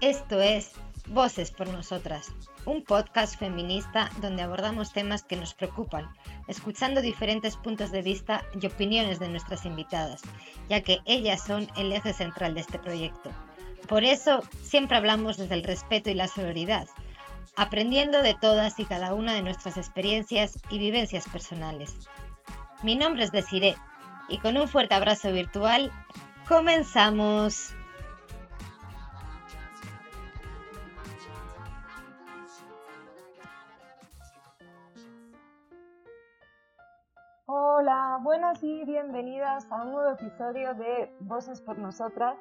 Esto es Voces por Nosotras, un podcast feminista donde abordamos temas que nos preocupan, escuchando diferentes puntos de vista y opiniones de nuestras invitadas, ya que ellas son el eje central de este proyecto. Por eso siempre hablamos desde el respeto y la solidaridad, aprendiendo de todas y cada una de nuestras experiencias y vivencias personales. Mi nombre es Desiree y con un fuerte abrazo virtual, comenzamos. Hola, buenas y bienvenidas a un nuevo episodio de Voces por Nosotras.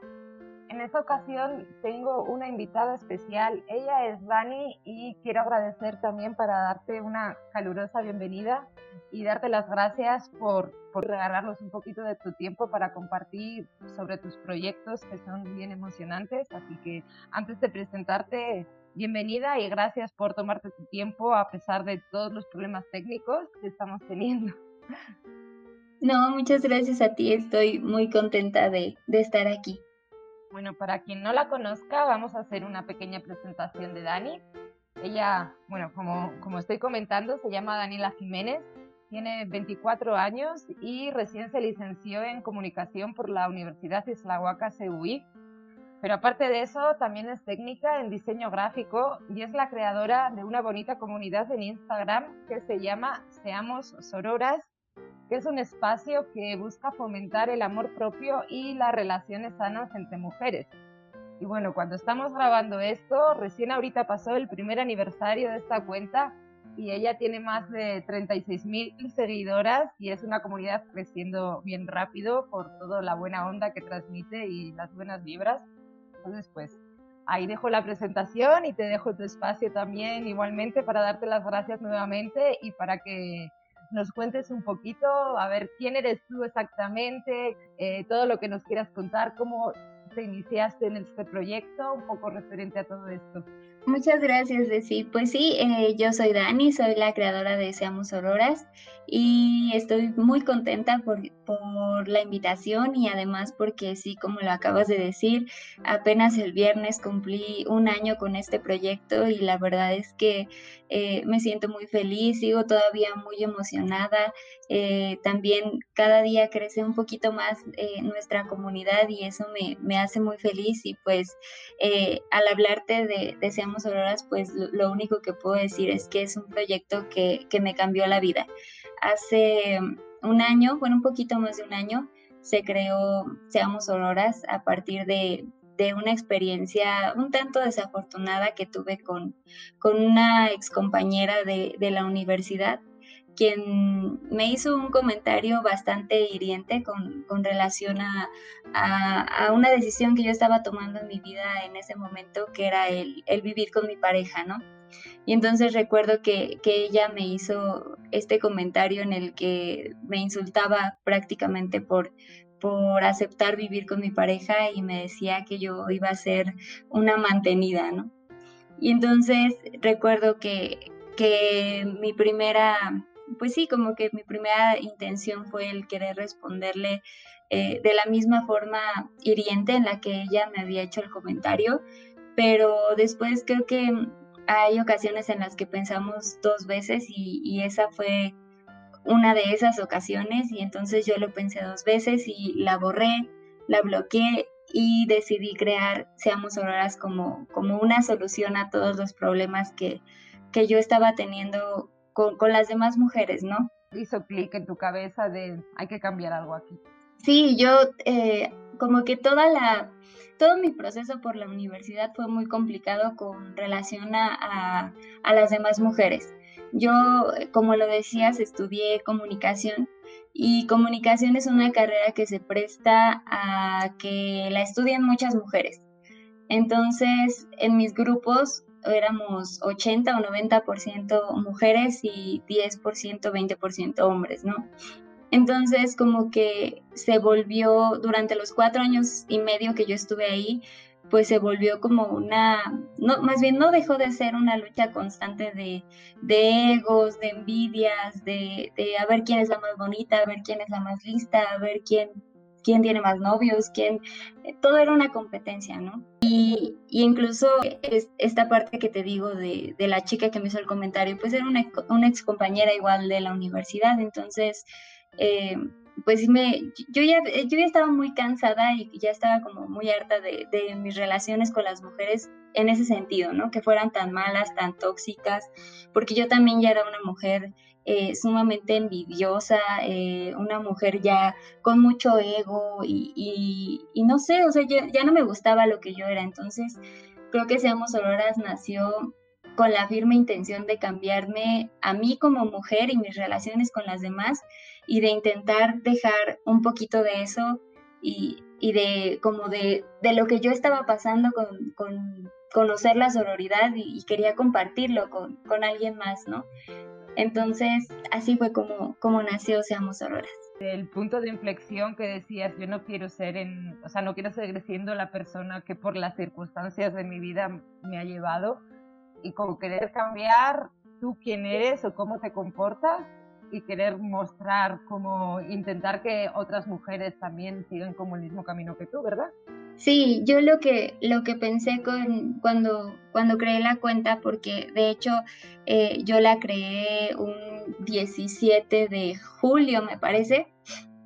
En esta ocasión tengo una invitada especial. Ella es Dani y quiero agradecer también para darte una calurosa bienvenida y darte las gracias por, por regalarnos un poquito de tu tiempo para compartir sobre tus proyectos que son bien emocionantes. Así que antes de presentarte, bienvenida y gracias por tomarte tu tiempo a pesar de todos los problemas técnicos que estamos teniendo. No, muchas gracias a ti. Estoy muy contenta de, de estar aquí. Bueno, para quien no la conozca, vamos a hacer una pequeña presentación de Dani. Ella, bueno, como, como estoy comentando, se llama Daniela Jiménez, tiene 24 años y recién se licenció en comunicación por la Universidad Islahuaca CUI. Pero aparte de eso, también es técnica en diseño gráfico y es la creadora de una bonita comunidad en Instagram que se llama Seamos Sororas que es un espacio que busca fomentar el amor propio y las relaciones sanas entre mujeres. Y bueno, cuando estamos grabando esto, recién ahorita pasó el primer aniversario de esta cuenta y ella tiene más de 36 mil seguidoras y es una comunidad creciendo bien rápido por toda la buena onda que transmite y las buenas vibras. Entonces, pues ahí dejo la presentación y te dejo tu espacio también igualmente para darte las gracias nuevamente y para que nos cuentes un poquito, a ver quién eres tú exactamente, eh, todo lo que nos quieras contar, cómo te iniciaste en este proyecto, un poco referente a todo esto. Muchas gracias, Desi. Pues sí, eh, yo soy Dani, soy la creadora de Seamos Auroras y estoy muy contenta por, por, la invitación y además porque sí, como lo acabas de decir, apenas el viernes cumplí un año con este proyecto y la verdad es que eh, me siento muy feliz, sigo todavía muy emocionada. Eh, también cada día crece un poquito más nuestra comunidad y eso me, me, hace muy feliz y pues al hablarte de, de Seamos Auroras, pues lo, único que puedo decir es que es un proyecto que, que me cambió la vida. Hace un año, bueno, un poquito más de un año, se creó Seamos Auroras a partir de, una experiencia un tanto desafortunada que tuve con, con una excompañera de, de la universidad quien me hizo un comentario bastante hiriente con, relación a, a, una decisión que yo estaba tomando en mi vida en ese momento, que era el, el vivir con mi pareja, ¿no? Y entonces recuerdo que, ella me hizo este comentario en el que me insultaba prácticamente por, por aceptar vivir con mi pareja y me decía que yo iba a ser una mantenida, ¿no? Y entonces recuerdo que, que mi primera, pues sí, como que mi primera intención fue el querer responderle eh, de la misma forma hiriente en la que ella me había hecho el comentario, pero después creo que hay ocasiones en las que pensamos dos veces y, esa fue una de esas ocasiones y entonces yo lo pensé dos veces y la borré, la bloqueé y decidí crear Seamos Auroras como, como una solución a todos los problemas que, que yo estaba teniendo con, con las demás mujeres, ¿no? Hizo clic en tu cabeza de hay que cambiar algo aquí. Sí, yo eh, como que toda la, todo mi proceso por la universidad fue muy complicado con relación a, a, las demás mujeres. Yo, como lo decías, estudié comunicación y comunicación es una carrera que se presta a que la estudien muchas mujeres. Entonces, en mis grupos éramos 80 o 90% mujeres y 10%, 20% hombres, ¿no? Entonces, como que se volvió, durante los cuatro años y medio que yo estuve ahí, pues se volvió como una, no, más bien no dejó de ser una lucha constante de, de egos, de envidias, de, de, a ver quién es la más bonita, a ver quién es la más lista, a ver quién, quién tiene más novios, quién, todo era una competencia, ¿no? Y, incluso esta parte que te digo de, la chica que me hizo el comentario, pues era una, una ex compañera igual de la universidad, entonces... Eh, pues me, yo ya, yo ya estaba muy cansada y ya estaba como muy harta de, de, mis relaciones con las mujeres en ese sentido, ¿no? Que fueran tan malas, tan tóxicas, porque yo también ya era una mujer eh, sumamente envidiosa, eh, una mujer ya con mucho ego y, no sé, o sea, ya, no me gustaba lo que yo era. Entonces, creo que Seamos Auroras nació con la firme intención de cambiarme a mí como mujer y mis relaciones con las demás y de intentar dejar un poquito de eso y, de como de, de, lo que yo estaba pasando con, con conocer la sororidad y, quería compartirlo con alguien más, ¿no? Entonces, así fue como, como nació Seamos Auroras. El punto de inflexión que decías, yo no quiero ser en, o sea, no quiero seguir siendo la persona que por las circunstancias de mi vida me ha llevado y como querer cambiar tú quién eres o cómo te comportas y querer mostrar como intentar que otras mujeres también sigan como el mismo camino que tú, ¿verdad? Sí, yo lo que, lo que pensé con, cuando, cuando creé la cuenta, porque de hecho eh, yo la creé un 17 de julio, me parece,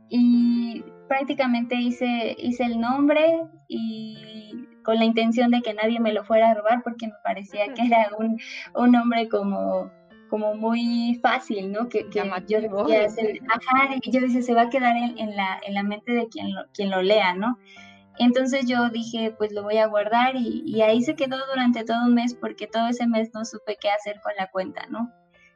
y prácticamente hice, hice el nombre y con la intención de que nadie me lo fuera a robar, porque me parecía que era un, un nombre como como muy fácil, ¿no? Que, que yo decía, se, ajá, yo decía, se va a quedar en, en, la, en la mente de quien lo, quien lo lea, ¿no? Entonces yo dije, pues lo voy a guardar y, ahí se quedó durante todo un mes porque todo ese mes no supe qué hacer con la cuenta, ¿no?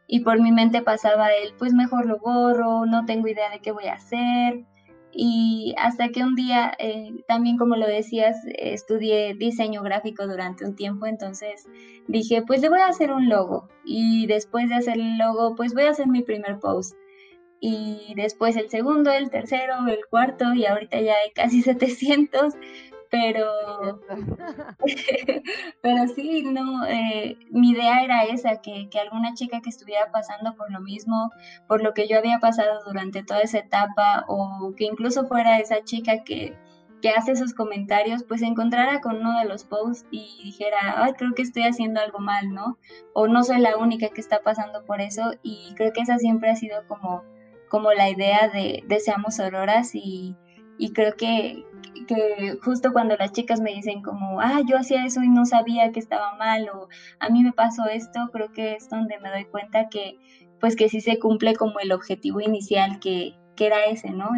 Y por mi mente pasaba el, pues mejor lo borro, no tengo idea de qué voy a hacer. Y hasta que un día, eh, también como lo decías, estudié diseño gráfico durante un tiempo, entonces dije, pues le voy a hacer un logo. Y después de hacer el logo, pues voy a hacer mi primer post. Y después el segundo, el tercero, el cuarto, y ahorita ya hay casi 700 pero, pero sí, no, eh, mi idea era esa, que, que, alguna chica que estuviera pasando por lo mismo, por lo que yo había pasado durante toda esa etapa, o que incluso fuera esa chica que, que hace esos comentarios, pues se encontrara con uno de los posts y dijera, ay, creo que estoy haciendo algo mal, ¿no? O no soy la única que está pasando por eso, y creo que esa siempre ha sido como, como la idea de, de Seamos Auroras y y creo que, que justo cuando las chicas me dicen como, ah, yo hacía eso y no sabía que estaba mal o a mí me pasó esto, creo que es donde me doy cuenta que pues que sí se cumple como el objetivo inicial que, que era ese, ¿no?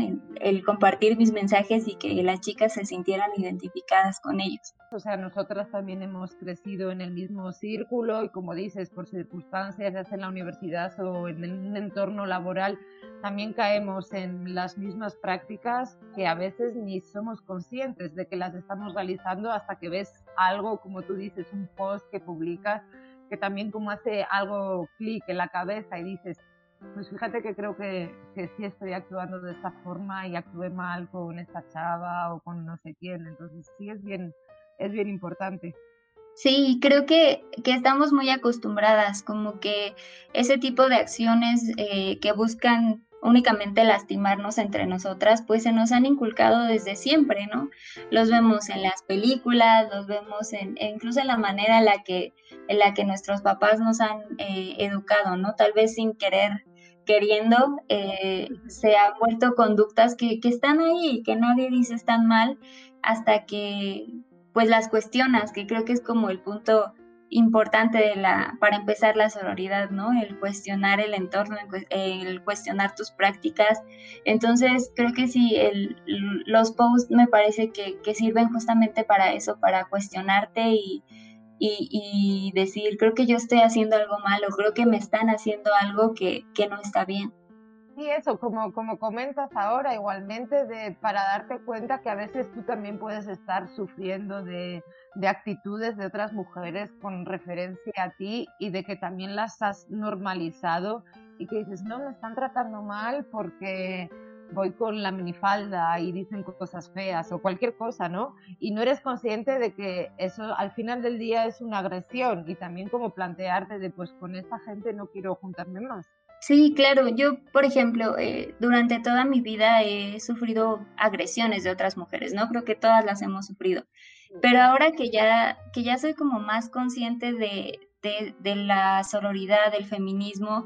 El, compartir mis mensajes y que las chicas se sintieran identificadas con ellos. O sea, nosotras también hemos crecido en el mismo círculo y como dices, por circunstancias, ya sea en la universidad o en un entorno laboral, también caemos en las mismas prácticas que a veces ni somos conscientes de que las estamos realizando hasta que ves algo, como tú dices, un post que publicas, que también como hace algo clic en la cabeza y dices, pues fíjate que creo que, que sí estoy actuando de esta forma y actué mal con esta chava o con no sé quién. Entonces sí es bien, es bien importante. Sí, creo que, que estamos muy acostumbradas, como que ese tipo de acciones eh, que buscan únicamente lastimarnos entre nosotras, pues se nos han inculcado desde siempre, ¿no? Los vemos en las películas, los vemos en, incluso en la manera en la que, en la que nuestros papás nos han eh, educado, ¿no? Tal vez sin querer queriendo, eh, se han vuelto conductas que, que están ahí que nadie dice están mal hasta que pues las cuestionas, que creo que es como el punto importante para empezar la sororidad, ¿no? El cuestionar el entorno, el, cuestionar tus prácticas. Entonces, creo que sí, el, los posts me parece que, sirven justamente para eso, para cuestionarte y, decir, creo que yo estoy haciendo algo malo, creo que me están haciendo algo que no está bien. Sí, eso, como, como comentas ahora, igualmente, de, para darte cuenta que a veces tú también puedes estar sufriendo de, de actitudes de otras mujeres con referencia a ti y de que también las has normalizado y que dices, no, me están tratando mal porque voy con la minifalda y dicen cosas feas o cualquier cosa, ¿no? Y no eres consciente de que eso al final del día es una agresión y también como plantearte de pues con esta gente no quiero juntarme más. Sí, claro. Yo, por ejemplo, eh, durante toda mi vida he sufrido agresiones de otras mujeres, ¿no? Creo que todas las hemos sufrido. Pero ahora que ya, que ya soy como más consciente de, de, la sororidad, del feminismo,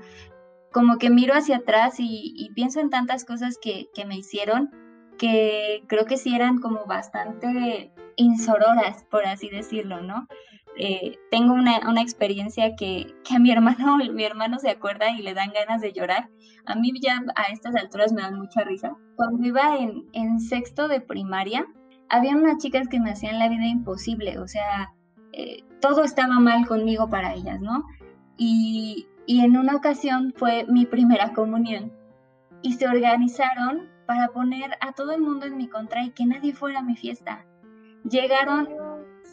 como que miro hacia atrás y, pienso en tantas cosas que, que, me hicieron que creo que sí eran como bastante insororas, por así decirlo, ¿no? Eh, tengo una, una experiencia que, que, a mi hermano, mi hermano se acuerda y le dan ganas de llorar. A mí ya a estas alturas me dan mucha risa. Cuando iba en, en sexto de primaria, había unas chicas que me hacían la vida imposible, o sea, eh, todo estaba mal conmigo para ellas, ¿no? Y, y en una ocasión fue mi primera comunión y se organizaron para poner a todo el mundo en mi contra y que nadie fuera a mi fiesta. Llegaron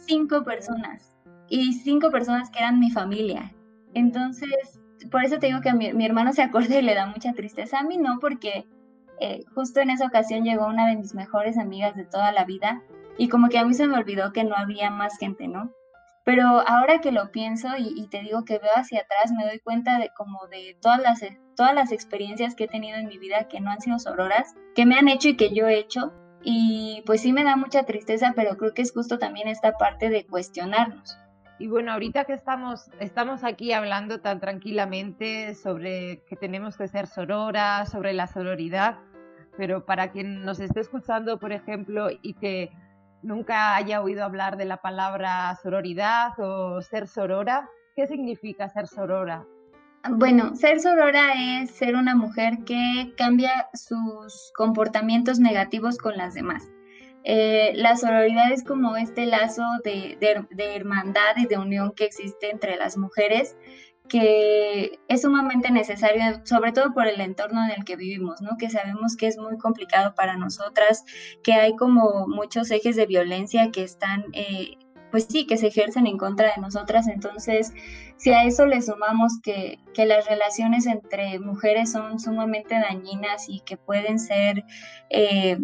cinco personas y cinco personas que eran mi familia. Entonces, por eso te digo que mi, hermano se acuerda y le da mucha tristeza. A mí no, porque eh, justo en esa ocasión llegó una de mis mejores amigas de toda la vida y como que a mí se me olvidó que no había más gente, ¿no? Pero ahora que lo pienso y, te digo que veo hacia atrás, me doy cuenta de como de todas las, todas las experiencias que he tenido en mi vida que no han sido sororas, que me han hecho y que yo he hecho. Y pues sí me da mucha tristeza, pero creo que es justo también esta parte de cuestionarnos. Y bueno, ahorita que estamos, estamos aquí hablando tan tranquilamente sobre que tenemos que ser sororas, sobre la sororidad, pero para quien nos esté escuchando, por ejemplo, y que nunca haya oído hablar de la palabra sororidad o ser sorora, ¿qué significa ser sorora? Bueno, ser sorora es ser una mujer que cambia sus comportamientos negativos con las demás. Eh, la sororidad es como este lazo de, de, hermandad y de unión que existe entre las mujeres que es sumamente necesario, sobre todo por el entorno en el que vivimos, ¿no? Que sabemos que es muy complicado para nosotras, que hay como muchos ejes de violencia que están, eh, pues sí, que se ejercen en contra de nosotras. Entonces, si a eso le sumamos que, que las relaciones entre mujeres son sumamente dañinas y que pueden ser, eh,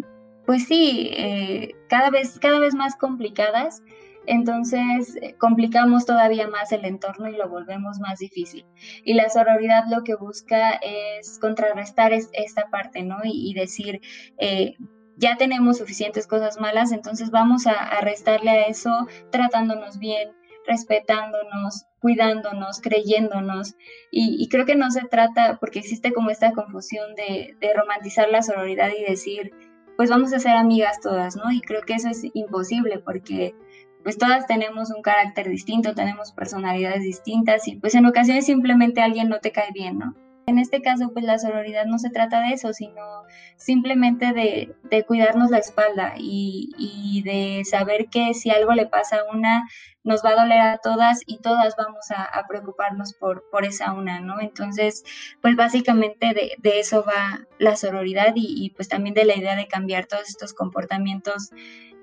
pues sí, eh, cada, vez, cada vez más complicadas, entonces eh, complicamos todavía más el entorno y lo volvemos más difícil. Y la sororidad lo que busca es contrarrestar esta parte, ¿no? Y, decir, eh, ya tenemos suficientes cosas malas, entonces vamos a, restarle a eso tratándonos bien, respetándonos, cuidándonos, creyéndonos. Y, creo que no se trata, porque existe como esta confusión de, de romantizar la sororidad y decir, pues vamos a ser amigas todas, ¿no? Y creo que eso es imposible porque pues todas tenemos un carácter distinto, tenemos personalidades distintas y pues en ocasiones simplemente alguien no te cae bien, ¿no? En este caso, pues la sororidad no se trata de eso, sino simplemente de, cuidarnos la espalda y, de saber que si algo le pasa a una, nos va a doler a todas y todas vamos a, preocuparnos por, esa una, ¿no? Entonces, pues básicamente de, eso va la sororidad y, y, pues también de la idea de cambiar todos estos comportamientos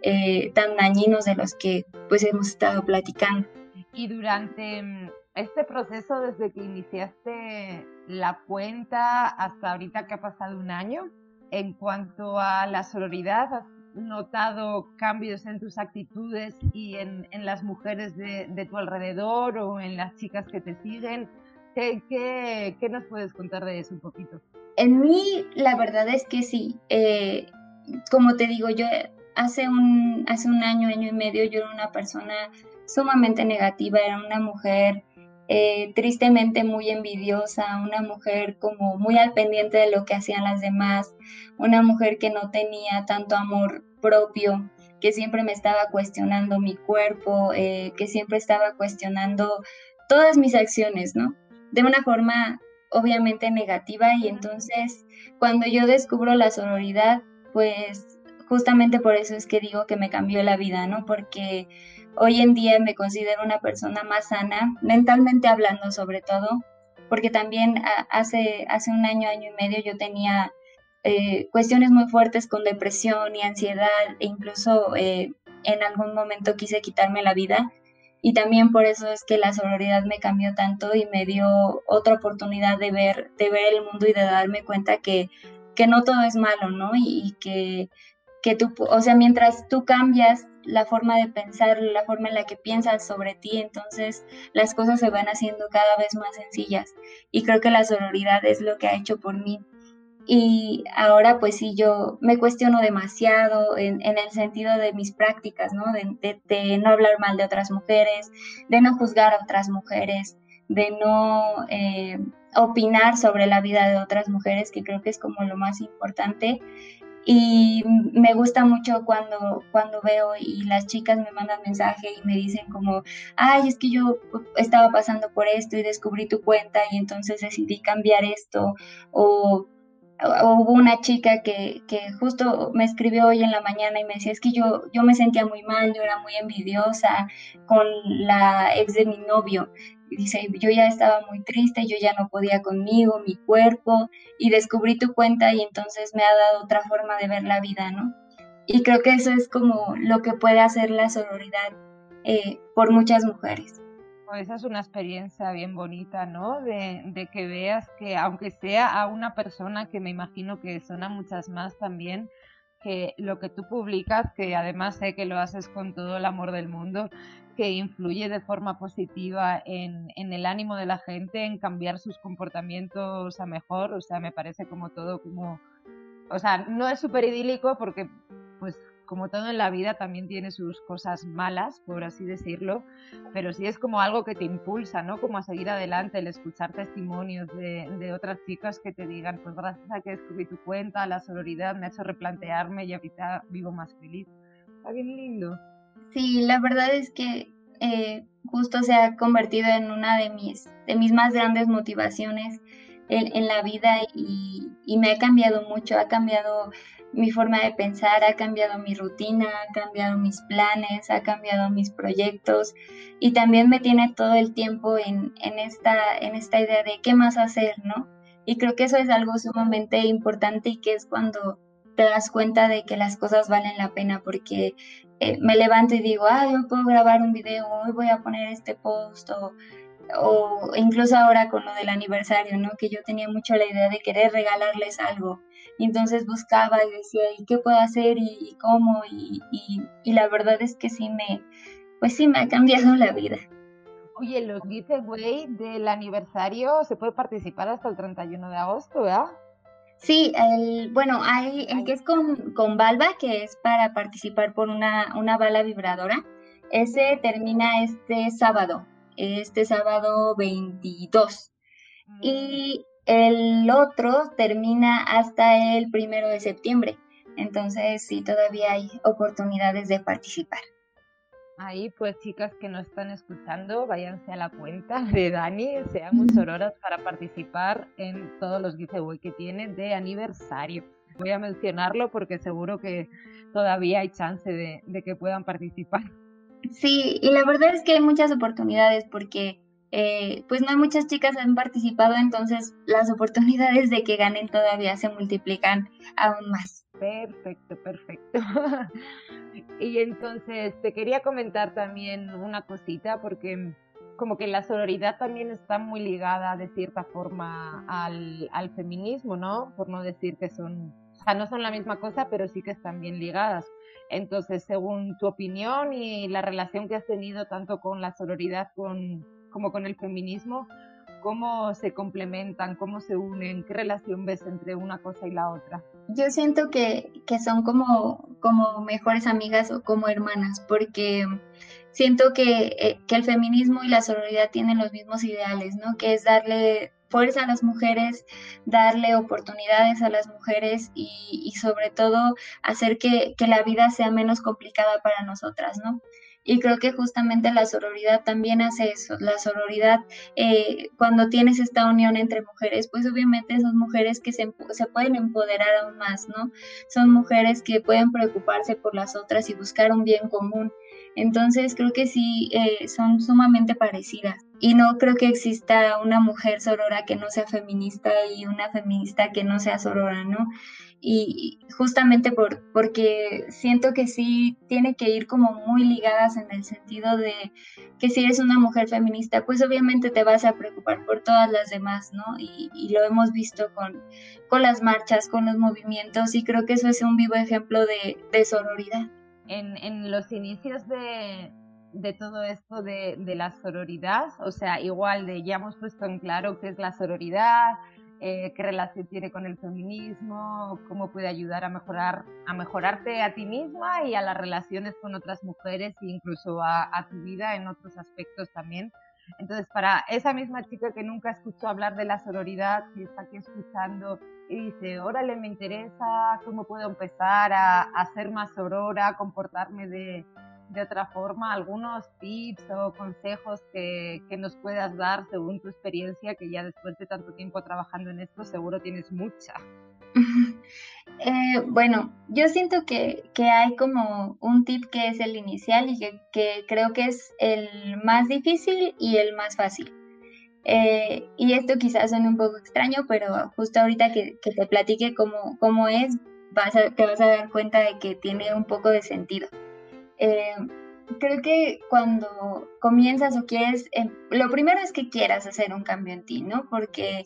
eh, tan dañinos de los que pues hemos estado platicando. Y durante mm, este proceso, desde que iniciaste la cuenta hasta ahorita que ha pasado un año, en cuanto a la sororidad, ¿has notado cambios en tus actitudes y en, en las mujeres de, de, tu alrededor o en las chicas que te siguen? ¿Qué, qué, qué nos puedes contar de eso un poquito? En mí, la verdad es que sí. Eh, como te digo, yo hace un, hace un año, año y medio, yo era una persona sumamente negativa, era una mujer eh, tristemente muy envidiosa, una mujer como muy al pendiente de lo que hacían las demás, una mujer que no tenía tanto amor propio, que siempre me estaba cuestionando mi cuerpo, eh, que siempre estaba cuestionando todas mis acciones, ¿no? De una forma obviamente negativa y entonces cuando yo descubro la sororidad, pues justamente por eso es que digo que me cambió la vida, ¿no? Porque hoy en día me considero una persona más sana, mentalmente hablando sobre todo, porque también hace, hace un año, año y medio yo tenía eh, cuestiones muy fuertes con depresión y ansiedad, e incluso eh, en algún momento quise quitarme la vida. Y también por eso es que la sororidad me cambió tanto y me dio otra oportunidad de ver, de ver el mundo y de darme cuenta que, que no todo es malo, ¿no? y que que tú, o sea, mientras tú cambias la forma de pensar, la forma en la que piensas sobre ti, entonces las cosas se van haciendo cada vez más sencillas. Y creo que la sororidad es lo que ha hecho por mí. Y ahora pues sí, yo me cuestiono demasiado en, el sentido de mis prácticas, ¿no? De, no hablar mal de otras mujeres, de no juzgar a otras mujeres, de no eh, opinar sobre la vida de otras mujeres, que creo que es como lo más importante. Y me gusta mucho cuando, cuando veo y las chicas me mandan mensaje y me dicen como, ay, es que yo estaba pasando por esto y descubrí tu cuenta y entonces decidí cambiar esto. O, hubo una chica que, que, justo me escribió hoy en la mañana y me decía, es que yo, yo me sentía muy mal, yo era muy envidiosa con la ex de mi novio dice, yo ya estaba muy triste, yo ya no podía conmigo, mi cuerpo, y descubrí tu cuenta y entonces me ha dado otra forma de ver la vida, ¿no? Y creo que eso es como lo que puede hacer la sororidad eh, por muchas mujeres. Pues esa es una experiencia bien bonita, ¿no? De, de, que veas que aunque sea a una persona, que me imagino que son a muchas más también, que lo que tú publicas, que además sé que lo haces con todo el amor del mundo, que influye de forma positiva en, el ánimo de la gente, en cambiar sus comportamientos a mejor, o sea, me parece como todo como, o sea, no es súper idílico porque pues como todo en la vida también tiene sus cosas malas, por así decirlo, pero sí es como algo que te impulsa, ¿no? Como a seguir adelante, el escuchar testimonios de, de otras chicas que te digan, pues gracias a que descubrí tu cuenta, la sororidad me ha hecho replantearme y ahorita vivo más feliz. Está bien lindo. Sí, la verdad es que eh, justo se ha convertido en una de mis, de mis más grandes motivaciones en, en la vida y, y, me ha cambiado mucho, ha cambiado mi forma de pensar, ha cambiado mi rutina, ha cambiado mis planes, ha cambiado mis proyectos y también me tiene todo el tiempo en, en, esta, en esta idea de qué más hacer, ¿no? Y creo que eso es algo sumamente importante y que es cuando te das cuenta de que las cosas valen la pena porque eh, me levanto y digo, ah, yo puedo grabar un video, hoy voy a poner este post o, o incluso ahora con lo del aniversario, ¿no? Que yo tenía mucho la idea de querer regalarles algo. Y entonces buscaba y decía, ¿y qué puedo hacer? ¿Y, cómo? Y, y, y, la verdad es que sí me, pues sí me ha cambiado la vida. Oye, los giveaway del aniversario se puede participar hasta el 31 de agosto, ¿verdad? Sí, el, bueno, hay el que es con, con Balba, que es para participar por una, una bala vibradora. Ese termina este sábado, este sábado 22. Mm. Y el otro termina hasta el primero de septiembre. Entonces, sí, todavía hay oportunidades de participar. Ahí, pues chicas que no están escuchando, váyanse a la cuenta de Dani, seamos auroras para participar en todos los giveaway que tienen de aniversario. Voy a mencionarlo porque seguro que todavía hay chance de, de que puedan participar. Sí, y la verdad es que hay muchas oportunidades porque eh, pues no hay muchas chicas han participado, entonces las oportunidades de que ganen todavía se multiplican aún más. Perfecto, perfecto. y entonces te quería comentar también una cosita porque como que la sororidad también está muy ligada de cierta forma al, feminismo, ¿no? Por no decir que son, o sea, no son la misma cosa, pero sí que están bien ligadas. Entonces, según tu opinión y la relación que has tenido tanto con la sororidad con, como con el feminismo, cómo se complementan, cómo se unen, qué relación ves entre una cosa y la otra. Yo siento que, que son como, como mejores amigas o como hermanas, porque siento que, eh, que, el feminismo y la sororidad tienen los mismos ideales, ¿no? Que es darle fuerza a las mujeres, darle oportunidades a las mujeres y, y sobre todo hacer que, que, la vida sea menos complicada para nosotras, ¿no? Y creo que justamente la sororidad también hace eso. La sororidad, eh, cuando tienes esta unión entre mujeres, pues obviamente son mujeres que se, se, pueden empoderar aún más, ¿no? Son mujeres que pueden preocuparse por las otras y buscar un bien común. Entonces creo que sí, eh, son sumamente parecidas. Y no creo que exista una mujer sorora que no sea feminista y una feminista que no sea sorora, ¿no? y justamente por, porque siento que sí tiene que ir como muy ligadas en el sentido de que si eres una mujer feminista, pues obviamente te vas a preocupar por todas las demás, ¿no? Y, lo hemos visto con, con las marchas, con los movimientos y creo que eso es un vivo ejemplo de, de sororidad. En, los inicios de, todo esto de, la sororidad, o sea, igual de ya hemos puesto en claro qué es la sororidad, eh, qué relación tiene con el feminismo, cómo puede ayudar a mejorar, a mejorarte a ti misma y a las relaciones con otras mujeres e incluso a tu vida en otros aspectos también. Entonces, para esa misma chica que nunca escuchó hablar de la sororidad, que está aquí escuchando y dice, órale, me interesa, ¿cómo puedo empezar a, a ser más sorora, a comportarme de, de, otra forma? ¿Algunos tips o consejos que, que nos puedas dar según tu experiencia, que ya después de tanto tiempo trabajando en esto seguro tienes mucha? Eh, bueno, yo siento que, hay como un tip que es el inicial y que, creo que es el más difícil y el más fácil. Eh, y esto quizás suene un poco extraño, pero justo ahorita que, te platique cómo, cómo es, vas te vas a dar cuenta de que tiene un poco de sentido. Eh, creo que cuando comienzas o quieres, lo primero es que quieras hacer un cambio en ti, ¿no? Porque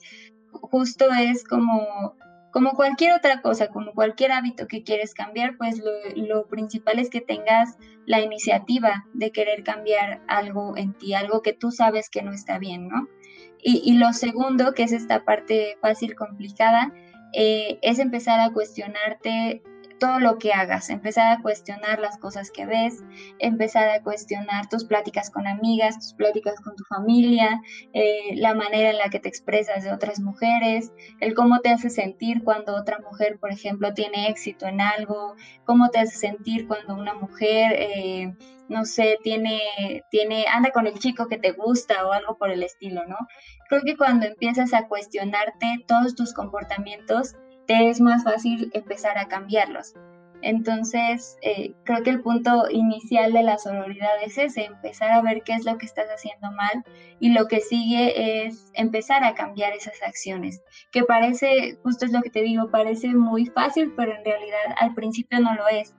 justo es como como cualquier otra cosa, como cualquier hábito que quieres cambiar, pues lo, principal es que tengas la iniciativa de querer cambiar algo en ti, algo que tú sabes que no está bien, ¿no? Y, lo segundo, que es esta parte fácil, complicada, eh, es empezar a cuestionarte todo lo que hagas, empezar a cuestionar las cosas que ves, empezar a cuestionar tus pláticas con amigas, tus pláticas con tu familia, eh, la manera en la que te expresas de otras mujeres, el cómo te hace sentir cuando otra mujer, por ejemplo, tiene éxito en algo, cómo te hace sentir cuando una mujer, eh, no sé, tiene, tiene, anda con el chico que te gusta o algo por el estilo, ¿no? Creo que cuando empiezas a cuestionarte todos tus comportamientos, te es más fácil empezar a cambiarlos. Entonces, eh, creo que el punto inicial de la sororidad es ese, empezar a ver qué es lo que estás haciendo mal y lo que sigue es empezar a cambiar esas acciones, que parece, justo es lo que te digo, parece muy fácil, pero en realidad al principio no lo es,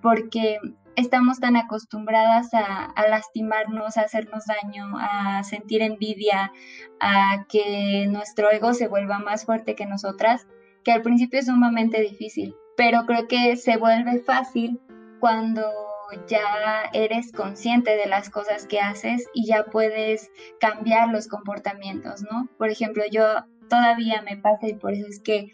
porque estamos tan acostumbradas a, a lastimarnos, a hacernos daño, a sentir envidia, a que nuestro ego se vuelva más fuerte que nosotras, que al principio es sumamente difícil, pero creo que se vuelve fácil cuando ya eres consciente de las cosas que haces y ya puedes cambiar los comportamientos, ¿no? Por ejemplo, yo todavía me pasa y por eso es que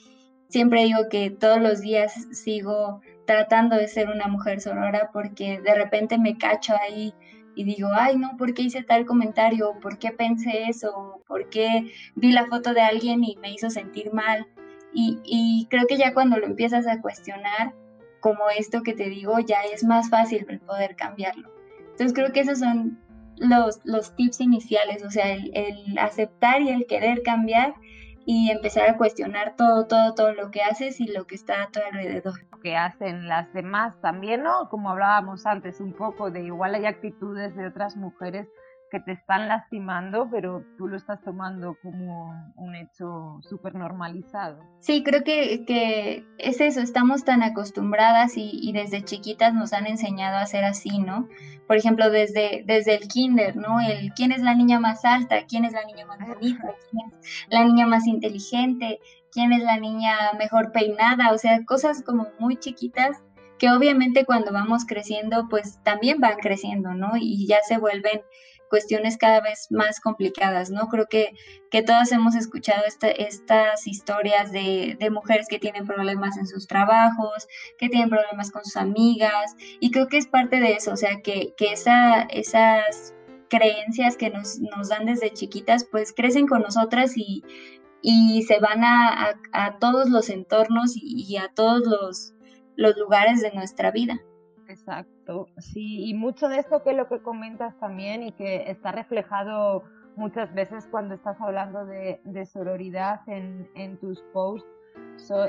siempre digo que todos los días sigo tratando de ser una mujer sorora porque de repente me cacho ahí y digo, ay, no, ¿por qué hice tal comentario? ¿Por qué pensé eso? ¿Por qué vi la foto de alguien y me hizo sentir mal? Y, creo que ya cuando lo empiezas a cuestionar, como esto que te digo, ya es más fácil poder cambiarlo. Entonces creo que esos son los, los tips iniciales, o sea, el, el, aceptar y el querer cambiar y empezar a cuestionar todo, todo, todo lo que haces y lo que está a tu alrededor. Lo que hacen las demás también, ¿no? Como hablábamos antes un poco de igual hay actitudes de otras mujeres que te están lastimando, pero tú lo estás tomando como un hecho súper normalizado. Sí, creo que, que, es eso, estamos tan acostumbradas y, desde chiquitas nos han enseñado a ser así, ¿no? Por ejemplo, desde, desde el kinder, ¿no? El quién es la niña más alta, quién es la niña más bonita, quién es la niña más inteligente, quién es la niña mejor peinada, o sea, cosas como muy chiquitas que obviamente cuando vamos creciendo, pues también van creciendo, ¿no? Y ya se vuelven cuestiones cada vez más complicadas, ¿no? Creo que, que todos hemos escuchado estas historias de, mujeres que tienen problemas en sus trabajos, que tienen problemas con sus amigas, y creo que es parte de eso, o sea, que, que esa, esas creencias que nos, nos dan desde chiquitas, pues crecen con nosotras y, y se van a, a, todos los entornos y, y a todos los, los lugares de nuestra vida. Exacto, sí, y mucho de esto que es lo que comentas también y que está reflejado muchas veces cuando estás hablando de, sororidad en, tus posts,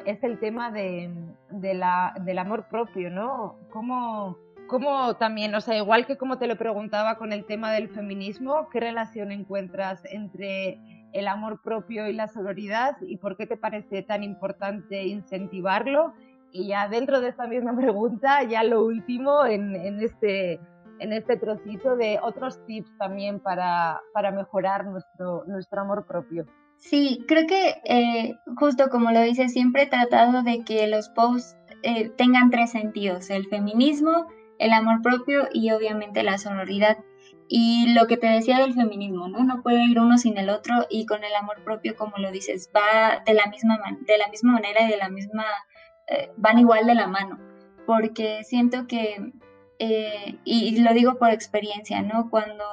es el tema de, de la, del amor propio, ¿no? ¿Cómo, ¿Cómo también, o sea, igual que como te lo preguntaba con el tema del feminismo, ¿qué relación encuentras entre el amor propio y la sororidad y por qué te parece tan importante incentivarlo y ya dentro de esta misma pregunta, ya lo último en, en este, en este trocito de otros tips también para, para mejorar nuestro, nuestro amor propio. Sí, creo que eh, justo como lo dice, siempre he tratado de que los posts eh, tengan tres sentidos, el feminismo, el amor propio y obviamente la sororidad. Y lo que te decía del feminismo, ¿no? No puede ir uno sin el otro y con el amor propio, como lo dices, va de la misma, de la misma manera y de la misma, eh, van igual de la mano, porque siento que, eh, y, lo digo por experiencia, ¿no? Cuando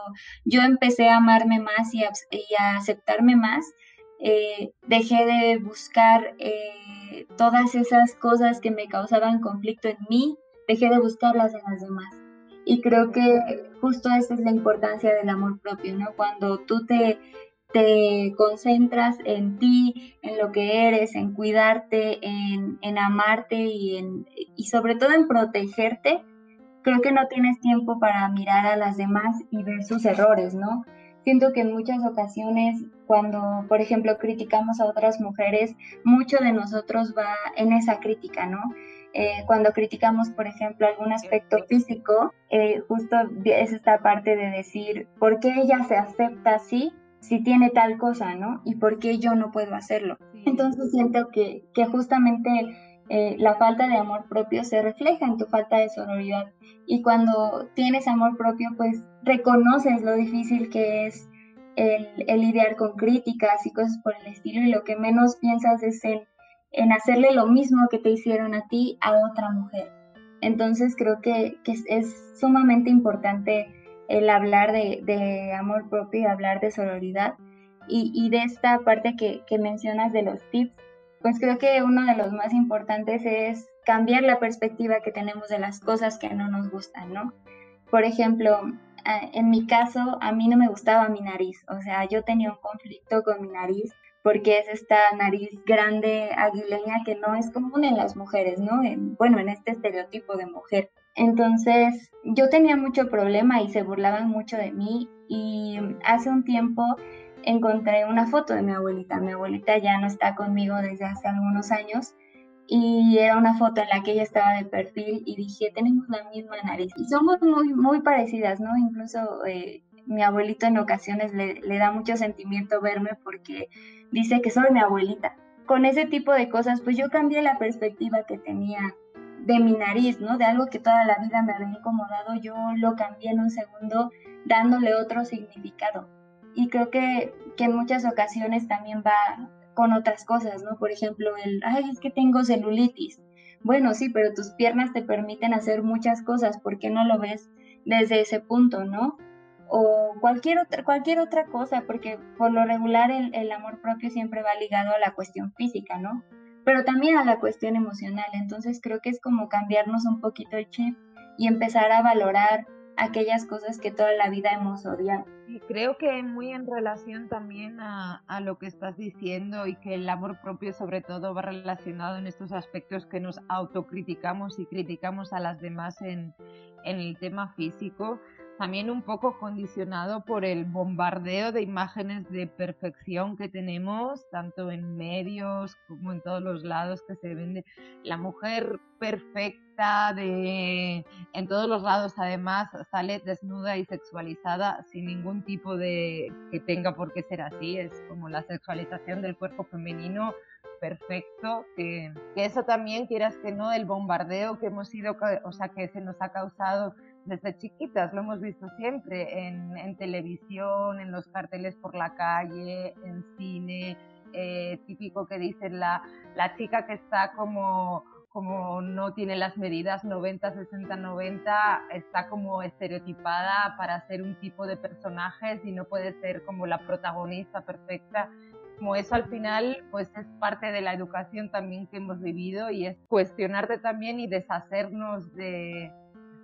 yo empecé a amarme más y a, aceptarme más, eh, dejé de buscar todas esas cosas que me causaban conflicto en mí, dejé de buscarlas en las demás y creo que justo esa es la importancia del amor propio, ¿no? Cuando tú te, te concentras en ti, en lo que eres, en cuidarte, en, en amarte y, en, y sobre todo en protegerte, creo que no tienes tiempo para mirar a las demás y ver sus errores, ¿no? Siento que en muchas ocasiones, cuando, por ejemplo, criticamos a otras mujeres, mucho de nosotros va en esa crítica, ¿no? Eh, cuando criticamos, por ejemplo, algún aspecto físico, eh, justo es esta parte de decir, ¿por qué ella se acepta así si tiene tal cosa, ¿no? ¿Y por qué yo no puedo hacerlo? Entonces siento que, que justamente eh, la falta de amor propio se refleja en tu falta de sororidad. Y cuando tienes amor propio, pues reconoces lo difícil que es el, el lidiar con críticas y cosas por el estilo y lo que menos piensas es en en hacerle lo mismo que te hicieron a ti a otra mujer. Entonces creo que, es, sumamente importante el hablar de, amor propio y hablar de sororidad. Y, de esta parte que, que, mencionas de los tips, pues creo que uno de los más importantes es cambiar la perspectiva que tenemos de las cosas que no nos gustan, ¿no? Por ejemplo, en mi caso, a mí no me gustaba mi nariz, o sea, yo tenía un conflicto con mi nariz porque es esta nariz grande aguileña que no es común en las mujeres, ¿no? bueno, en este estereotipo de mujer. Entonces, yo tenía mucho problema y se burlaban mucho de mí y hace un tiempo encontré una foto de mi abuelita. Mi abuelita ya no está conmigo desde hace algunos años y era una foto en la que ella estaba de perfil y dije, tenemos la misma nariz. Y somos muy, muy parecidas, ¿no? Incluso eh, mi abuelito en ocasiones le, le da mucho sentimiento verme porque dice que soy mi abuelita. Con ese tipo de cosas, pues yo cambié la perspectiva que tenía de mi nariz, ¿no? De algo que toda la vida me había incomodado, yo lo cambié en un segundo dándole otro significado. Y creo que, que en muchas ocasiones también va con otras cosas, ¿no? Por ejemplo, el, ay, es que tengo celulitis. Bueno, sí, pero tus piernas te permiten hacer muchas cosas, ¿por qué no lo ves desde ese punto, ¿no? O cualquier otra, cualquier otra cosa, porque por lo regular el, amor propio siempre va ligado a la cuestión física, ¿no? Pero también a la cuestión emocional. Entonces creo que es como cambiarnos un poquito el chip y empezar a valorar aquellas cosas que toda la vida hemos odiado. Creo que muy en relación también a, a, lo que estás diciendo y que el amor propio sobre todo va relacionado en estos aspectos que nos autocriticamos y criticamos a las demás en, en el tema físico también un poco condicionado por el bombardeo de imágenes de perfección que tenemos, tanto en medios como en todos los lados que se vende. La mujer perfecta de en todos los lados además sale desnuda y sexualizada sin ningún tipo de que tenga por qué ser así, es como la sexualización del cuerpo femenino perfecto, que, eso también quieras que no, el bombardeo que hemos ido, o sea, que se nos ha causado desde chiquitas, lo hemos visto siempre en, televisión, en los carteles por la calle, en cine, eh, típico que dicen la, la chica que está como como no tiene las medidas 90, 60, 90, está como estereotipada para ser un tipo de personajes y no puede ser como la protagonista perfecta. Como eso al final, pues es parte de la educación también que hemos vivido y es cuestionarte también y deshacernos de,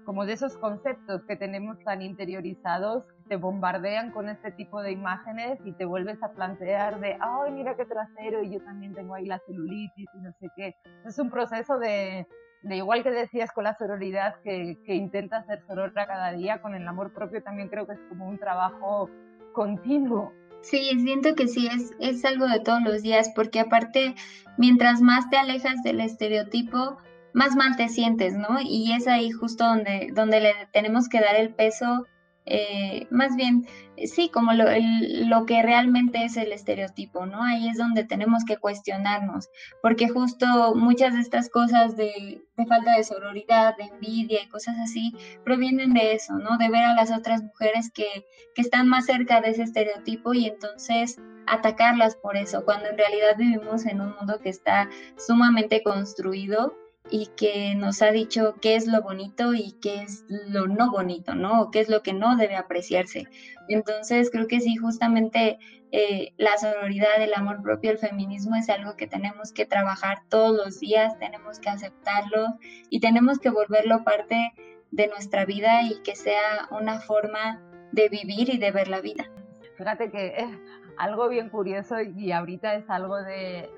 como de esos conceptos que tenemos tan interiorizados, te bombardean con este tipo de imágenes y te vuelves a plantear de, ay, mira qué trasero y yo también tengo ahí la celulitis y no sé qué. Es un proceso de, igual que decías con la sororidad, que, que intenta ser sorora cada día, con el amor propio también creo que es como un trabajo continuo. Sí, siento que sí, es, es algo de todos los días, porque aparte, mientras más te alejas del estereotipo, más mal te sientes, ¿no? Y es ahí justo donde, donde le tenemos que dar el peso eh, más bien, sí, como lo, lo, que realmente es el estereotipo, ¿no? Ahí es donde tenemos que cuestionarnos, porque justo muchas de estas cosas de, de, falta de sororidad, de envidia y cosas así, provienen de eso, ¿no? De ver a las otras mujeres que, que están más cerca de ese estereotipo y entonces atacarlas por eso, cuando en realidad vivimos en un mundo que está sumamente construido y que nos ha dicho qué es lo bonito y qué es lo no bonito, ¿no? O qué es lo que no debe apreciarse. Entonces, creo que sí, justamente eh, la sororidad, el amor propio, el feminismo es algo que tenemos que trabajar todos los días, tenemos que aceptarlo y tenemos que volverlo parte de nuestra vida y que sea una forma de vivir y de ver la vida. Fíjate que es algo bien curioso y ahorita es algo de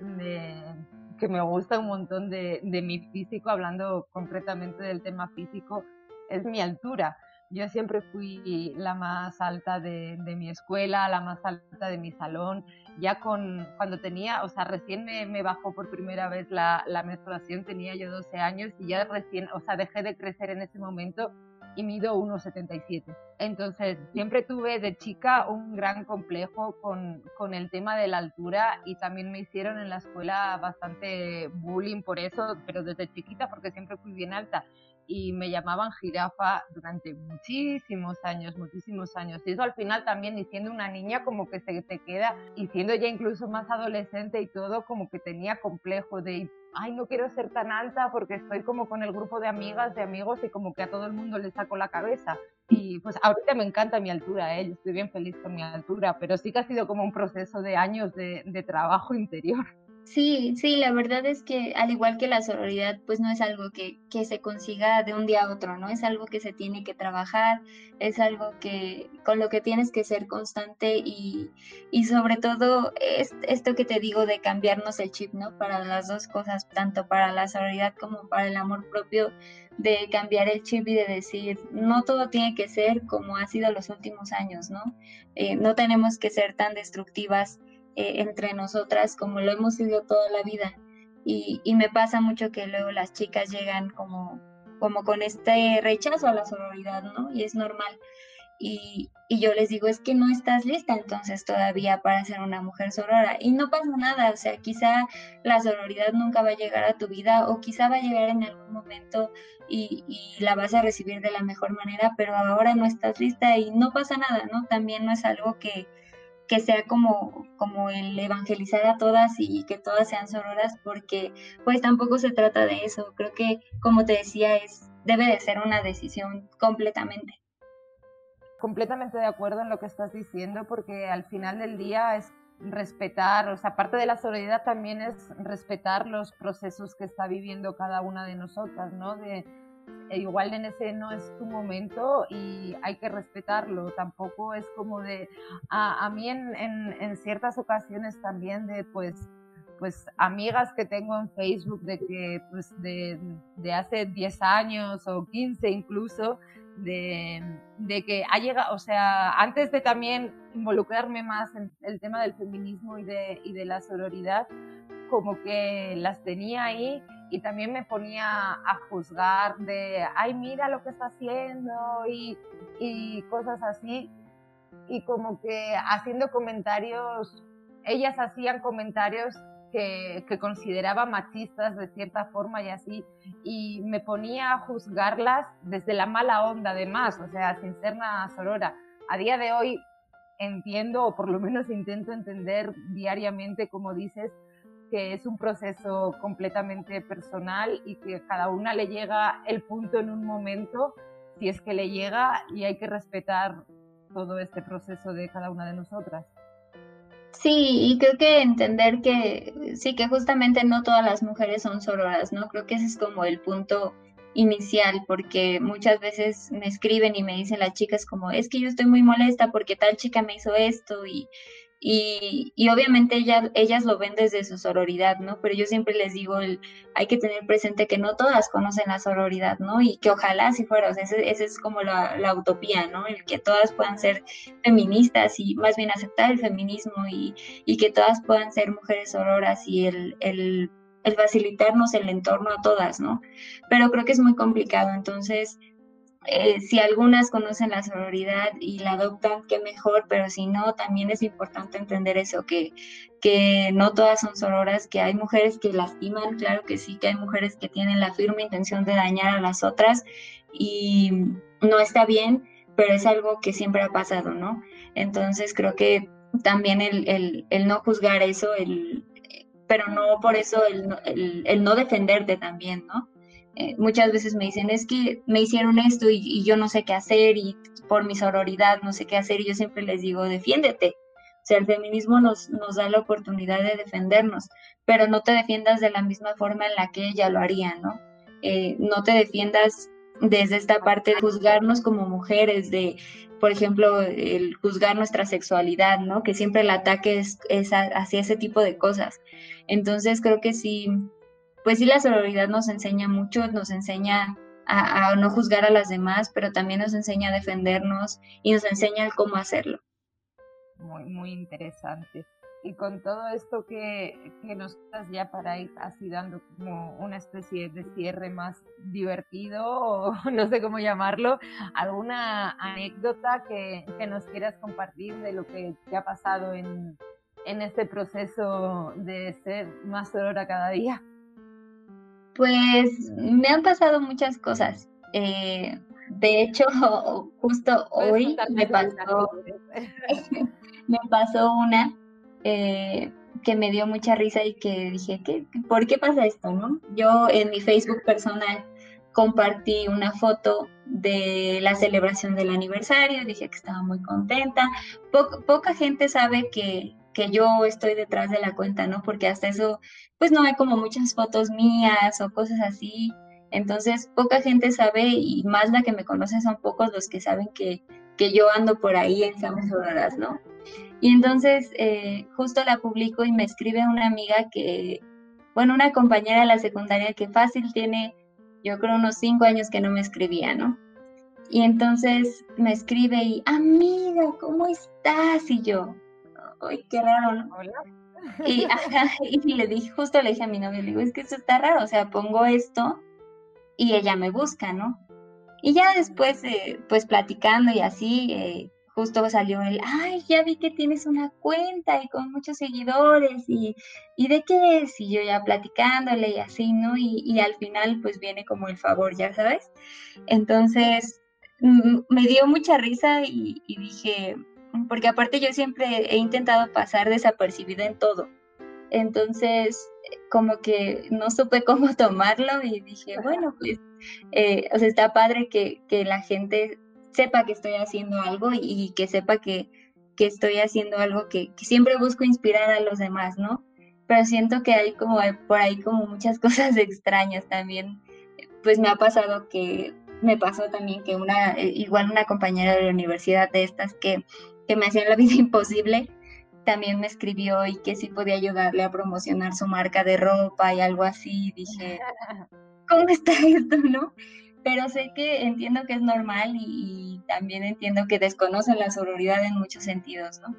que me gusta un montón de, mi físico, hablando concretamente del tema físico, es mi altura. Yo siempre fui la más alta de, mi escuela, la más alta de mi salón. Ya con, cuando tenía, o sea, recién me, bajó por primera vez la, la menstruación, tenía yo 12 años y ya recién, o sea, dejé de crecer en ese momento y mido 1,77. Entonces, siempre tuve de chica un gran complejo con, con, el tema de la altura y también me hicieron en la escuela bastante bullying por eso, pero desde chiquita porque siempre fui bien alta y me llamaban jirafa durante muchísimos años, muchísimos años. Y eso al final también, y siendo una niña, como que se te queda, y siendo ya incluso más adolescente y todo, como que tenía complejo de, ay, no quiero ser tan alta porque estoy como con el grupo de amigas, de amigos, y como que a todo el mundo le saco la cabeza. Y pues ahorita me encanta mi altura, ¿eh? yo estoy bien feliz con mi altura, pero sí que ha sido como un proceso de años de, de trabajo interior. Sí, sí, la verdad es que al igual que la sororidad, pues no es algo que, que, se consiga de un día a otro, ¿no? Es algo que se tiene que trabajar, es algo que con lo que tienes que ser constante y, y sobre todo es esto que te digo de cambiarnos el chip, ¿no? Para las dos cosas, tanto para la sororidad como para el amor propio, de cambiar el chip y de decir, no todo tiene que ser como ha sido los últimos años, ¿no? Eh, no tenemos que ser tan destructivas eh, entre nosotras como lo hemos sido toda la vida. Y, me pasa mucho que luego las chicas llegan como, como con este rechazo a la sororidad, ¿no? Y es normal. Y, y, yo les digo, es que no estás lista entonces todavía para ser una mujer sorora. Y no pasa nada, o sea, quizá la sororidad nunca va a llegar a tu vida o quizá va a llegar en algún momento y, y, la vas a recibir de la mejor manera, pero ahora no estás lista y no pasa nada, ¿no? También no es algo que, que sea como, como el evangelizar a todas y que todas sean sororas, porque pues tampoco se trata de eso. Creo que, como te decía, es debe de ser una decisión completamente. Completamente de acuerdo en lo que estás diciendo, porque al final del día es respetar, o sea, parte de la solidaridad también es respetar los procesos que está viviendo cada una de nosotras, ¿no? De, igual en ese no es tu momento y hay que respetarlo. Tampoco es como de, a, a mí en, en, en, ciertas ocasiones también de pues, pues amigas que tengo en Facebook de que pues de, de hace 10 años o 15 incluso, de, de, que ha llegado, o sea, antes de también involucrarme más en el tema del feminismo y de, y de la sororidad, como que las tenía ahí y también me ponía a juzgar de, ay, mira lo que está haciendo y, cosas así. Y como que haciendo comentarios, ellas hacían comentarios que, que, consideraba machistas de cierta forma y así, y me ponía a juzgarlas desde la mala onda además, o sea, sin ser nada sorora. A día de hoy entiendo, o por lo menos intento entender diariamente, como dices, que es un proceso completamente personal y que cada una le llega el punto en un momento, si es que le llega, y hay que respetar todo este proceso de cada una de nosotras. Sí, y creo que entender que sí, que justamente no todas las mujeres son sororas, ¿no? Creo que ese es como el punto inicial, porque muchas veces me escriben y me dicen las chicas como, es que yo estoy muy molesta porque tal chica me hizo esto y, y, y, obviamente ellas, ellas lo ven desde su sororidad, ¿no? Pero yo siempre les digo, hay que tener presente que no todas conocen la sororidad, ¿no? Y que ojalá si fuera, o sea, esa es como la, la, utopía, ¿no? El que todas puedan ser feministas y más bien aceptar el feminismo y, y que todas puedan ser mujeres sororas y el, el, el facilitarnos el entorno a todas, ¿no? Pero creo que es muy complicado, entonces eh, si algunas conocen la sororidad y la adoptan, qué mejor, pero si no, también es importante entender eso, que, que no todas son sororas, que hay mujeres que lastiman, claro que sí, que hay mujeres que tienen la firme intención de dañar a las otras y no está bien, pero es algo que siempre ha pasado, ¿no? Entonces creo que también el, el, no juzgar eso, el, pero no por eso el, el no defenderte también, ¿no? Eh, muchas veces me dicen, es que me hicieron esto y, yo no sé qué hacer y por mi sororidad no sé qué hacer y yo siempre les digo, defiéndete. O sea, el feminismo nos, nos da la oportunidad de defendernos, pero no te defiendas de la misma forma en la que ella lo haría, ¿no? Eh, no te defiendas desde esta parte de juzgarnos como mujeres, de, por ejemplo, el juzgar nuestra sexualidad, ¿no? Que siempre el ataque es, es hacia ese tipo de cosas. Entonces creo que sí, pues sí, la sororidad nos enseña mucho, nos enseña a, no juzgar a las demás, pero también nos enseña a defendernos y nos enseña cómo hacerlo. Muy, muy interesante. Y con todo esto que, que nos estás ya para ir así dando como una especie de cierre más divertido, o no sé cómo llamarlo, ¿alguna anécdota que, que nos quieras compartir de lo que te ha pasado en, en este proceso de ser más sorora cada día? Pues me han pasado muchas cosas. Eh, de hecho, justo hoy me pasó, me pasó una eh, que me dio mucha risa y que dije, ¿qué, ¿por qué pasa esto? No? Yo en mi Facebook personal compartí una foto de la celebración del aniversario, dije que estaba muy contenta. poca gente sabe que, que yo estoy detrás de la cuenta, ¿no? Porque hasta eso, pues no hay como muchas fotos mías o cosas así. Entonces, poca gente sabe y más la que me conoce son pocos los que saben que, que yo ando por ahí en Samas Horas, ¿no? Y entonces, eh, justo la publico y me escribe una amiga que, bueno, una compañera de la secundaria que fácil tiene, yo creo, unos cinco años que no me escribía, ¿no? Y entonces me escribe y, amiga, ¿cómo estás? Y yo, ¡ay, qué raro! ¿no? Y, y le dije, justo le dije a mi novio, le digo, es que esto está raro, o sea, pongo esto y ella me busca, ¿no? Y ya después, eh, pues platicando y así, eh, justo salió el, ay, ya vi que tienes una cuenta y con muchos seguidores y, y de qué es, y yo ya platicándole y así, ¿no? Y, y al final pues viene como el favor, ya sabes. Entonces me dio mucha risa y, y dije, porque aparte yo siempre he intentado pasar desapercibida en todo. Entonces, como que no supe cómo tomarlo y dije, bueno, pues, eh, o sea, está padre que, que, la gente sepa que estoy haciendo algo y, que sepa que, que, estoy haciendo algo que, que, siempre busco inspirar a los demás, ¿no? Pero siento que hay como por ahí como muchas cosas extrañas también. Pues me ha pasado que, me pasó también que una, eh, igual una compañera de la universidad de estas que que me hacían la vida imposible, también me escribió y que sí podía ayudarle a promocionar su marca de ropa y algo así. Dije, ¿cómo está esto, no? Pero sé que entiendo que es normal y, también entiendo que desconocen la sororidad en muchos sentidos, ¿no?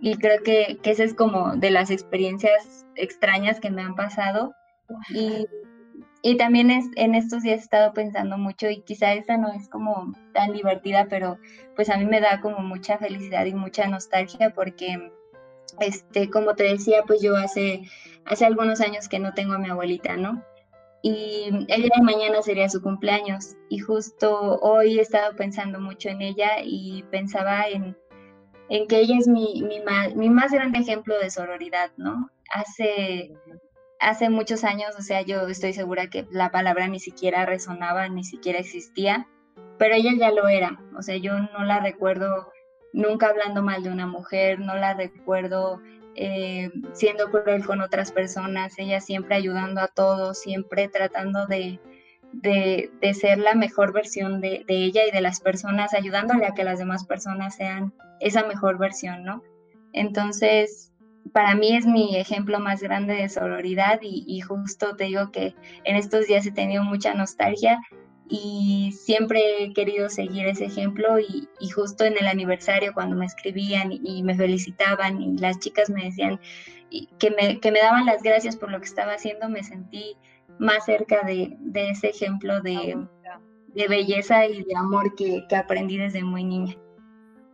Y creo que, que esa es como de las experiencias extrañas que me han pasado. Y y también es, en estos días he estado pensando mucho y quizá esta no es como tan divertida, pero pues a mí me da como mucha felicidad y mucha nostalgia porque, este, como te decía, pues yo hace, hace algunos años que no tengo a mi abuelita, ¿no? Y el día de mañana sería su cumpleaños y justo hoy he estado pensando mucho en ella y pensaba en, en que ella es mi, mi, mi más grande ejemplo de sororidad, ¿no? Hace hace muchos años, o sea, yo estoy segura que la palabra ni siquiera resonaba, ni siquiera existía, pero ella ya lo era, o sea, yo no la recuerdo nunca hablando mal de una mujer, no la recuerdo eh, siendo cruel con otras personas, ella siempre ayudando a todos, siempre tratando de, de, ser la mejor versión de, de, ella y de las personas, ayudándole a que las demás personas sean esa mejor versión, ¿no? Entonces, para mí es mi ejemplo más grande de sororidad y, justo te digo que en estos días he tenido mucha nostalgia y siempre he querido seguir ese ejemplo y, justo en el aniversario cuando me escribían y, me felicitaban y las chicas me decían que me, que me daban las gracias por lo que estaba haciendo, me sentí más cerca de, ese ejemplo de, belleza y de amor que, que aprendí desde muy niña.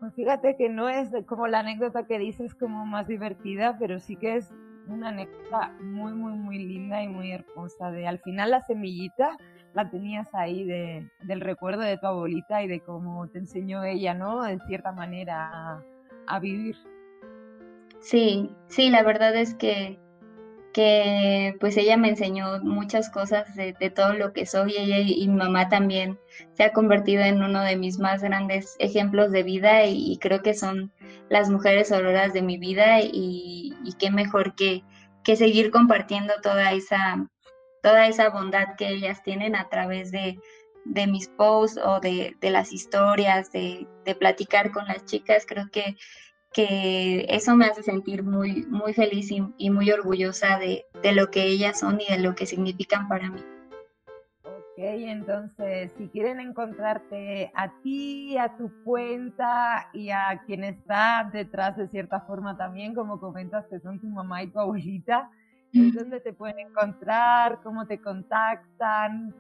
Pues fíjate que no es como la anécdota que dices como más divertida, pero sí que es una anécdota muy, muy, muy linda y muy hermosa. De al final la semillita la tenías ahí de, del recuerdo de tu abuelita y de cómo te enseñó ella, ¿no? En cierta manera a vivir. Sí, sí, la verdad es que que pues ella me enseñó muchas cosas de, todo lo que soy, ella y, mi mamá también se ha convertido en uno de mis más grandes ejemplos de vida y, creo que son las mujeres auroras de mi vida y, qué mejor que, que, seguir compartiendo toda esa, toda esa bondad que ellas tienen a través de, de mis posts o de, de las historias, de, de platicar con las chicas, creo que que eso me hace sentir muy, muy feliz y, muy orgullosa de, lo que ellas son y de lo que significan para mí. Ok, entonces, si quieren encontrarte a ti, a tu cuenta y a quien está detrás de cierta forma también, como comentas que son tu mamá y tu abuelita, ¿dónde te pueden encontrar? ¿Cómo te contactan?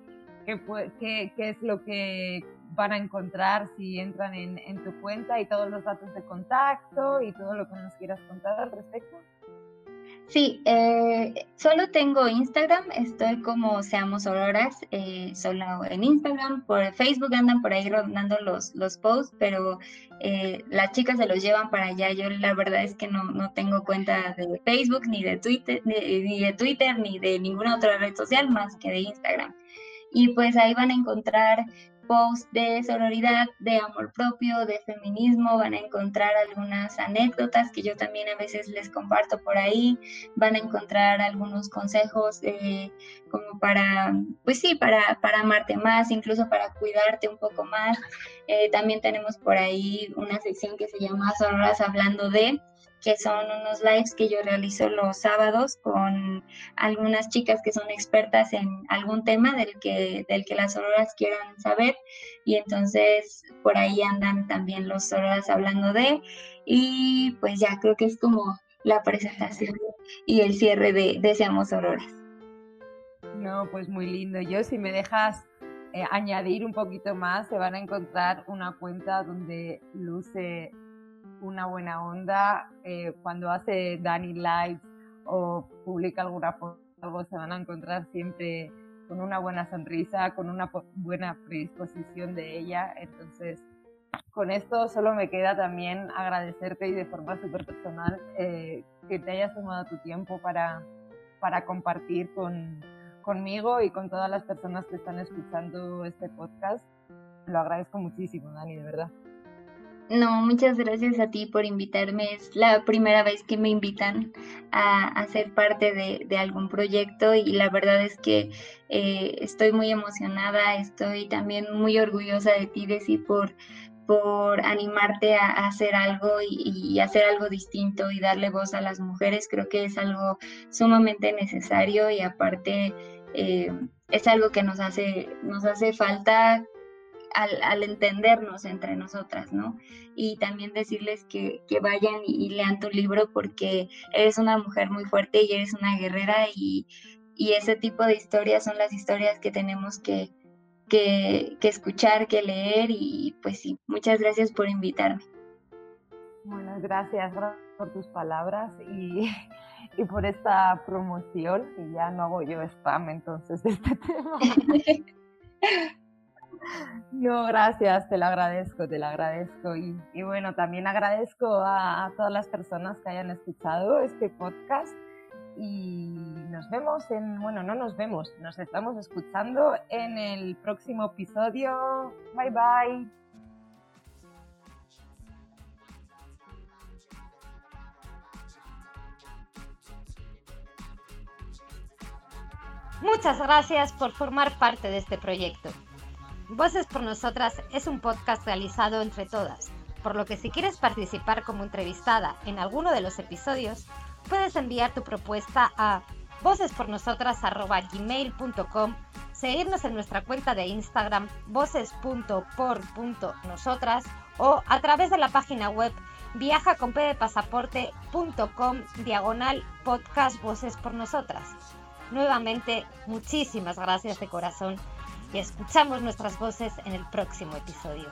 ¿Qué, qué, qué es lo que van a encontrar si entran en, en, tu cuenta y todos los datos de contacto y todo lo que nos quieras contar al respecto? Sí, eh, solo tengo Instagram, estoy como Seamos Auroras, eh, solo en Instagram, por Facebook andan por ahí rondando los, los posts, pero eh, las chicas se los llevan para allá. Yo la verdad es que no, no tengo cuenta de Facebook, ni de Twitter, ni de Twitter, ni de ninguna otra red social más que de Instagram. Y pues ahí van a encontrar post de sororidad, de amor propio, de feminismo, van a encontrar algunas anécdotas que yo también a veces les comparto por ahí, van a encontrar algunos consejos eh, como para, pues sí, para, para amarte más, incluso para cuidarte un poco más. Eh, también tenemos por ahí una sección que se llama Sororas hablando de, que son unos lives que yo realizo los sábados con algunas chicas que son expertas en algún tema del que, del que las sororas quieran saber. Y entonces por ahí andan también los sororas hablando de. Y pues ya creo que es como la presentación y el cierre de, de Seamos Auroras. No, pues muy lindo. Yo si me dejas eh, añadir un poquito más, se van a encontrar una cuenta donde luce una buena onda. Eh, cuando hace Dani Live o publica alguna foto, se van a encontrar siempre con una buena sonrisa, con una buena predisposición de ella. Entonces, con esto solo me queda también agradecerte y de forma súper personal eh, que te hayas tomado tu tiempo para, para compartir con, conmigo y con todas las personas que están escuchando este podcast. Lo agradezco muchísimo, Dani, de verdad. No, muchas gracias a ti por invitarme. Es la primera vez que me invitan a, ser parte de, algún proyecto y la verdad es que eh, estoy muy emocionada, estoy también muy orgullosa de ti, de sí, por, por animarte a, hacer algo y, hacer algo distinto y darle voz a las mujeres. Creo que es algo sumamente necesario y aparte eh, es algo que nos hace, nos hace falta al, entendernos entre nosotras, ¿no? Y también decirles que, vayan y, lean tu libro porque eres una mujer muy fuerte y eres una guerrera y, ese tipo de historias son las historias que tenemos que, que, escuchar, que leer y pues sí, muchas gracias por invitarme. Bueno, gracias por tus palabras y, y por esta promoción, que ya no hago yo spam entonces de este tema. No, gracias, te lo agradezco, te lo agradezco. Y, bueno, también agradezco a, todas las personas que hayan escuchado este podcast. Y nos vemos en, bueno, no nos vemos, nos estamos escuchando en el próximo episodio. Bye bye. Muchas gracias por formar parte de este proyecto. Voces por Nosotras es un podcast realizado entre todas, por lo que si quieres participar como entrevistada en alguno de los episodios, puedes enviar tu propuesta a vocespornosotras.gmail.com, seguirnos en nuestra cuenta de Instagram voces.por.nosotras o a través de la página web viajaconpdepasaporte.com diagonal podcast Voces por Nosotras. Nuevamente, muchísimas gracias de corazón y escuchamos nuestras voces en el próximo episodio.